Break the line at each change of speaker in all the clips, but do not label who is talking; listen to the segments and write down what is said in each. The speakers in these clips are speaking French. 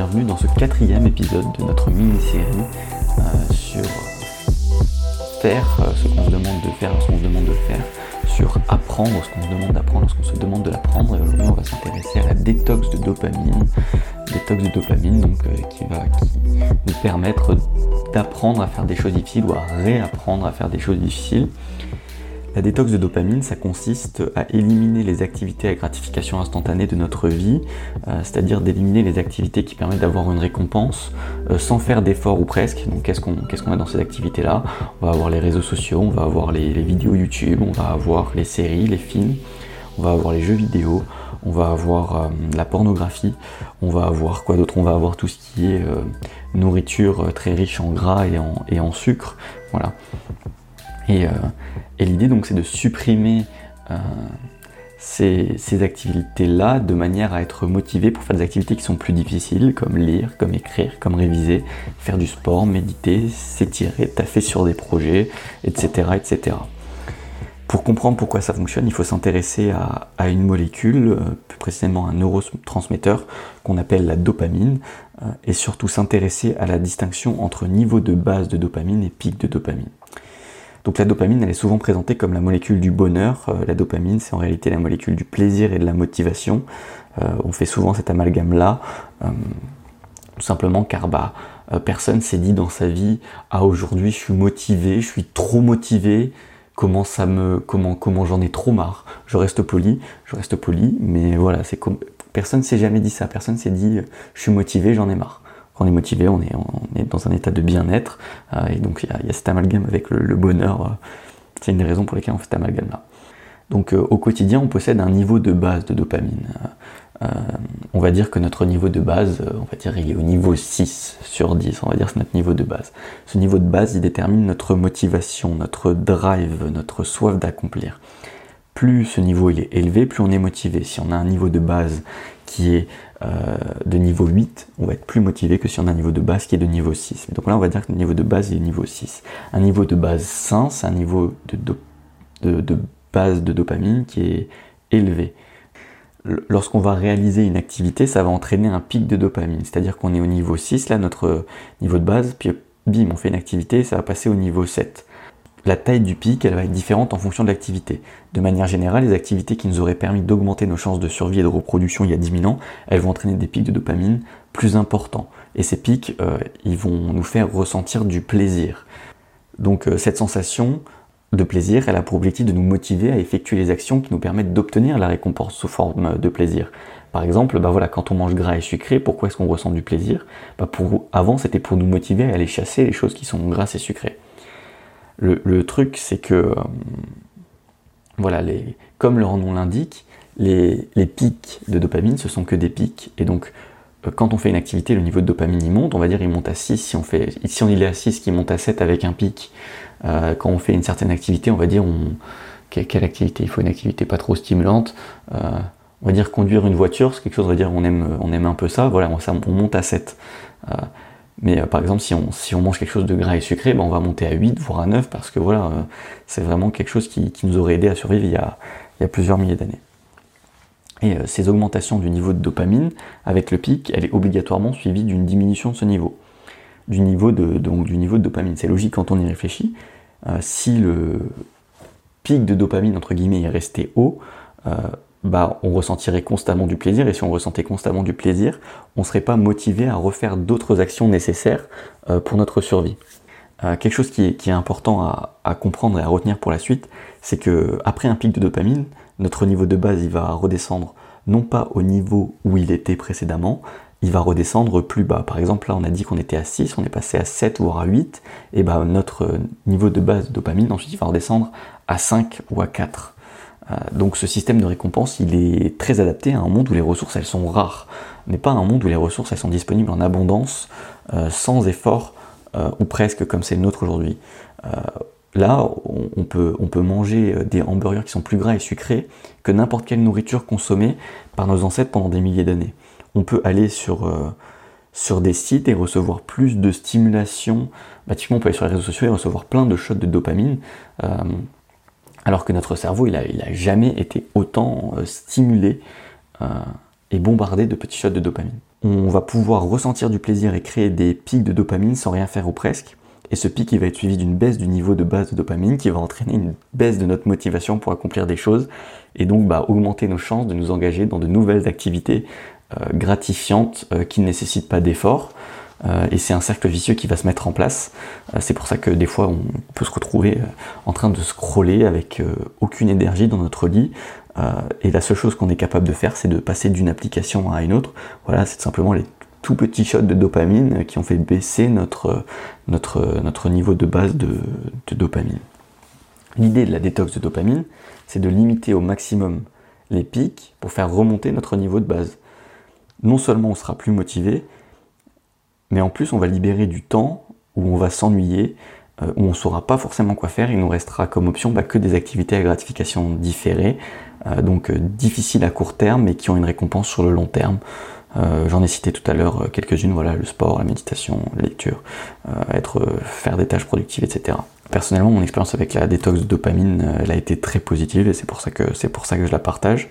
bienvenue dans ce quatrième épisode de notre mini-série euh, sur faire euh, ce qu'on se demande de faire, ce qu'on se demande de faire, sur apprendre ce qu'on se demande d'apprendre, ce qu'on se demande de l'apprendre. Et aujourd'hui, on va s'intéresser à la détox de dopamine, détox de dopamine, donc euh, qui va nous permettre d'apprendre à faire des choses difficiles ou à réapprendre à faire des choses difficiles. La détox de dopamine, ça consiste à éliminer les activités à gratification instantanée de notre vie, euh, c'est-à-dire d'éliminer les activités qui permettent d'avoir une récompense euh, sans faire d'effort ou presque. Donc qu'est-ce qu'on qu'est-ce a dans ces activités-là? On va avoir les réseaux sociaux, on va avoir les, vidéos YouTube, on va avoir les séries, les films, on va avoir les jeux vidéo, on va avoir euh, la pornographie, on va avoir quoi d'autre? On va avoir tout ce qui est nourriture très riche en gras et en, et en sucre. Voilà. Et, et l'idée donc c'est de supprimer euh, ces, activités-là de manière à être motivé pour faire des activités qui sont plus difficiles, comme lire, comme écrire, comme réviser, faire du sport, méditer, s'étirer, taffer sur des projets, etc., etc. Pour comprendre pourquoi ça fonctionne, il faut s'intéresser à, une molécule, euh, plus précisément un neurotransmetteur qu'on appelle la dopamine, euh, et surtout s'intéresser à la distinction entre niveau de base de dopamine et pic de dopamine. Donc la dopamine, elle est souvent présentée comme la molécule du bonheur. Euh, la dopamine, c'est en réalité la molécule du plaisir et de la motivation. Euh, on fait souvent cet amalgame-là, euh, tout simplement car bah, personne s'est dit dans sa vie ah aujourd'hui je suis motivé, je suis trop motivé, comment ça me comment comment j'en ai trop marre? Je reste poli, je reste poli, mais voilà, c'est comme personne s'est jamais dit ça, personne s'est dit je suis motivé, j'en ai marre on est motivé, on est, dans un état de bien-être, euh, et donc il y, a cet amalgame avec le, bonheur, euh, c'est une des raisons pour lesquelles on fait cet amalgame-là. Donc euh, au quotidien, on possède un niveau de base de dopamine. on va dire que notre niveau de base, on va dire il est au niveau 6 sur 10, on va dire c'est notre niveau de base. Ce niveau de base, il détermine notre motivation, notre drive, notre soif d'accomplir. Plus ce niveau il est élevé, plus on est motivé. Si on a un niveau de base qui est euh, de niveau 8, on va être plus motivé que si on a un niveau de base qui est de niveau 6. Donc là, on va dire que le niveau de base est niveau 6. Un niveau de base sain, c'est un niveau de, de, base de dopamine qui est élevé. Lorsqu'on va réaliser une activité, ça va entraîner un pic de dopamine. C'est-à-dire qu'on est au niveau 6, là, notre niveau de base, puis bim, on fait une activité, ça va passer au niveau 7 la taille du pic, elle va être différente en fonction de l'activité. De manière générale, les activités qui nous auraient permis d'augmenter nos chances de survie et de reproduction il y a 10 000 ans, elles vont entraîner des pics de dopamine plus importants. Et ces pics, euh, ils vont nous faire ressentir du plaisir. Donc euh, cette sensation de plaisir, elle a pour objectif de nous motiver à effectuer les actions qui nous permettent d'obtenir la récompense sous forme de plaisir. Par exemple, bah quand on mange gras et sucré, pourquoi est-ce qu'on ressent du plaisir? Bah Avant, c'était pour nous motiver à aller chasser les choses qui sont grasses et sucrées. Le, truc, c'est que, euh, voilà, les, comme leur nom l'indique, les, pics de dopamine, ce sont que des pics. Et donc, euh, quand on fait une activité, le niveau de dopamine il monte, on va dire il monte à 6. Si on, fait, si on est à 6, qui monte à 7 avec un pic. Euh, quand on fait une certaine activité, on va dire on, quelle, activité? Il faut une activité pas trop stimulante. on va dire conduire une voiture, c'est quelque chose, on va dire on aime, on aime un peu ça, voilà, on, on monte à 7. Mais euh, par exemple, si on, si on mange quelque chose de gras et sucré, ben, on va monter à 8, voire à 9, parce que voilà, euh, c'est vraiment quelque chose qui, nous aurait aidé à survivre il y a, il y a plusieurs milliers d'années. Et euh, ces augmentations du niveau de dopamine, avec le pic, elle est obligatoirement suivie d'une diminution de ce niveau. Du niveau de, donc, du niveau de dopamine. C'est logique quand on y réfléchit. si le pic de dopamine, entre guillemets, est resté haut, bah, on ressentirait constamment du plaisir, et si on ressentait constamment du plaisir, on ne serait pas motivé à refaire d'autres actions nécessaires euh, pour notre survie. Euh, quelque chose qui est, important à, comprendre et à retenir pour la suite, c'est que après un pic de dopamine, notre niveau de base il va redescendre non pas au niveau où il était précédemment, il va redescendre plus bas. Par exemple, là on a dit qu'on était à 6, on est passé à 7 voire à 8, et bah notre niveau de base de dopamine ensuite va redescendre à 5 ou à 4. Euh, donc ce système de récompense, il est très adapté à un monde où les ressources, sont rares, mais pas un monde où les ressources, sont disponibles en abondance, euh, sans effort, euh, ou presque comme c'est le nôtre aujourd'hui. là, on, peut, on peut manger des hamburgers qui sont plus gras et sucrés que n'importe quelle nourriture consommée par nos ancêtres pendant des milliers d'années. On peut aller sur, sur des sites et recevoir plus de stimulation. Bah, typiquement, on peut aller sur les réseaux sociaux et recevoir plein de shots de dopamine alors que notre cerveau, il n'a jamais été autant euh, stimulé euh, et bombardé de petits shots de dopamine. on va pouvoir ressentir du plaisir et créer des pics de dopamine sans rien faire ou presque. Et ce pic, il va être suivi d'une baisse du niveau de base de dopamine qui va entraîner une baisse de notre motivation pour accomplir des choses et donc bah, augmenter nos chances de nous engager dans de nouvelles activités euh, gratifiantes qui ne nécessitent pas d'effort. Euh, et c'est un cercle vicieux qui va se mettre en place. c'est pour ça que des fois on peut se retrouver en train de scroller avec aucune énergie dans notre lit. et la seule chose qu'on est capable de faire, c'est de passer d'une application à une autre. Voilà, c'est simplement les tout petits shots de dopamine qui ont fait baisser notre, notre, notre niveau de base de dopamine. L'idée de la détox de dopamine, c'est de limiter au maximum les pics pour faire remonter notre niveau de base. Non seulement on sera plus motivé, mais en plus on va libérer du temps où on va s'ennuyer, euh, où on ne saura pas forcément quoi faire, il nous restera comme option bah, que des activités à gratification différées, euh, donc euh, difficiles à court terme mais qui ont une récompense sur le long terme. J'en ai cité tout à l'heure quelques-unes, voilà, le sport, la méditation, la lecture, être, faire des tâches productives, etc. Personnellement, mon expérience avec la détox de dopamine, elle a été très positive et c'est pour c'est pour ça que je la partage.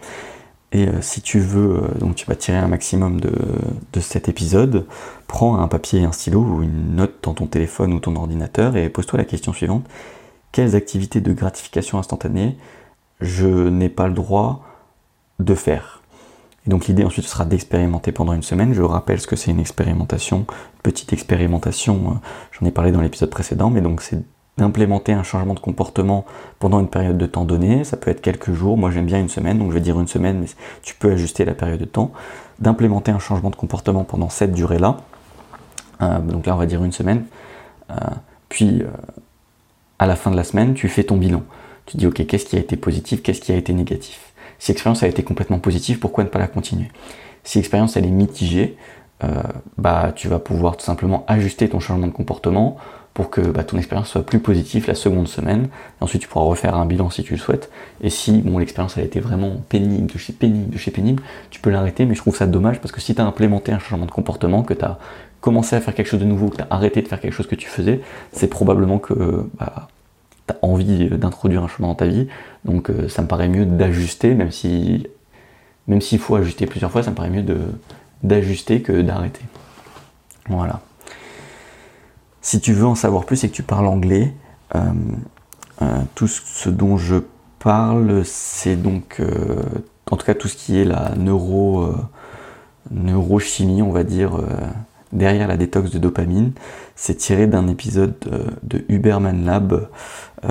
Et si tu veux, donc tu vas tirer un maximum de, cet épisode, prends un papier et un stylo ou une note dans ton téléphone ou ton ordinateur et pose-toi la question suivante. Quelles activités de gratification instantanée je n'ai pas le droit de faire? Donc l'idée ensuite sera d'expérimenter pendant une semaine. Je rappelle ce que c'est une expérimentation, une petite expérimentation, euh, j'en ai parlé dans l'épisode précédent, mais donc c'est d'implémenter un changement de comportement pendant une période de temps donnée, ça peut être quelques jours, moi j'aime bien une semaine, donc je vais dire une semaine, mais tu peux ajuster la période de temps, d'implémenter un changement de comportement pendant cette durée-là, euh, donc là on va dire une semaine, euh, puis à la fin de la semaine, tu fais ton bilan. Tu dis ok, qu'est-ce qui a été positif, qu'est-ce qui a été négatif? Si l'expérience a été complètement positive, pourquoi ne pas la continuer? Si l'expérience elle est mitigée, euh, bah, tu vas pouvoir tout simplement ajuster ton changement de comportement pour que bah, ton expérience soit plus positive la seconde semaine. Et ensuite, tu pourras refaire un bilan si tu le souhaites. Et si bon, l'expérience a été vraiment pénible, de chez pénible, de chez pénible, tu peux l'arrêter. Mais je trouve ça dommage parce que si tu as implémenté un changement de comportement, que tu as commencé à faire quelque chose de nouveau, que tu as arrêté de faire quelque chose que tu faisais, c'est probablement que bah, envie d'introduire un chemin dans ta vie. Donc euh, ça me paraît mieux d'ajuster, même si même s'il faut ajuster plusieurs fois, ça me paraît mieux d'ajuster que d'arrêter. Voilà. Si tu veux en savoir plus et que tu parles anglais, euh, euh, tout ce dont je parle, c'est donc en tout cas tout ce qui est la neuro, neurochimie, on va dire, derrière la détox de dopamine. C'est tiré d'un épisode de Huberman Lab euh,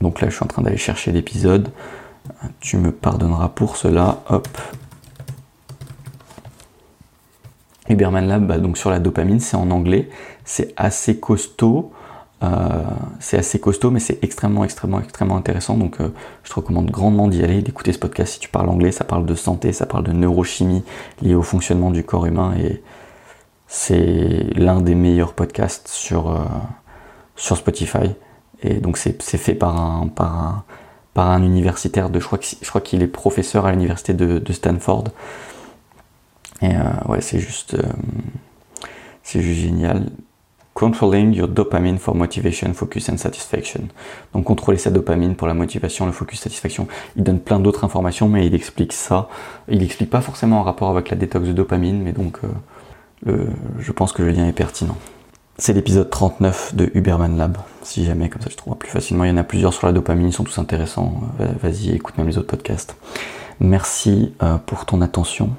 donc là, je suis en train d'aller chercher l'épisode. Tu me pardonneras pour cela. Hop. Huberman Lab, bah, donc sur la dopamine, c'est en anglais. C'est assez costaud. Euh, c'est assez costaud, mais c'est extrêmement, extrêmement, extrêmement intéressant. Donc, euh, je te recommande grandement d'y aller, d'écouter ce podcast si tu parles anglais. Ça parle de santé, ça parle de neurochimie liée au fonctionnement du corps humain et c'est l'un des meilleurs podcasts sur, sur Spotify. Et donc c'est fait par un, par, par un universitaire de, je crois, je crois qu'il est professeur à l'université de, Stanford. Et euh, ouais, c'est juste, euh, juste génial. Controlling your dopamine for motivation, focus and satisfaction. Donc contrôler sa dopamine pour la motivation, le focus, satisfaction. Il donne plein d'autres informations, mais il explique ça. Il explique pas forcément en rapport avec la détox de dopamine, mais donc euh, je pense que le lien est pertinent. C'est l'épisode 39 de Huberman Lab. Si jamais, comme ça je trouve plus facilement. Il y en a plusieurs sur la dopamine, ils sont tous intéressants. Vas-y, écoute même les autres podcasts. Merci pour ton attention.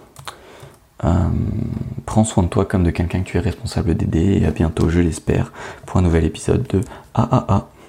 Euh, prends soin de toi comme de quelqu'un que tu es responsable d'aider et à bientôt, je l'espère, pour un nouvel épisode de AAA.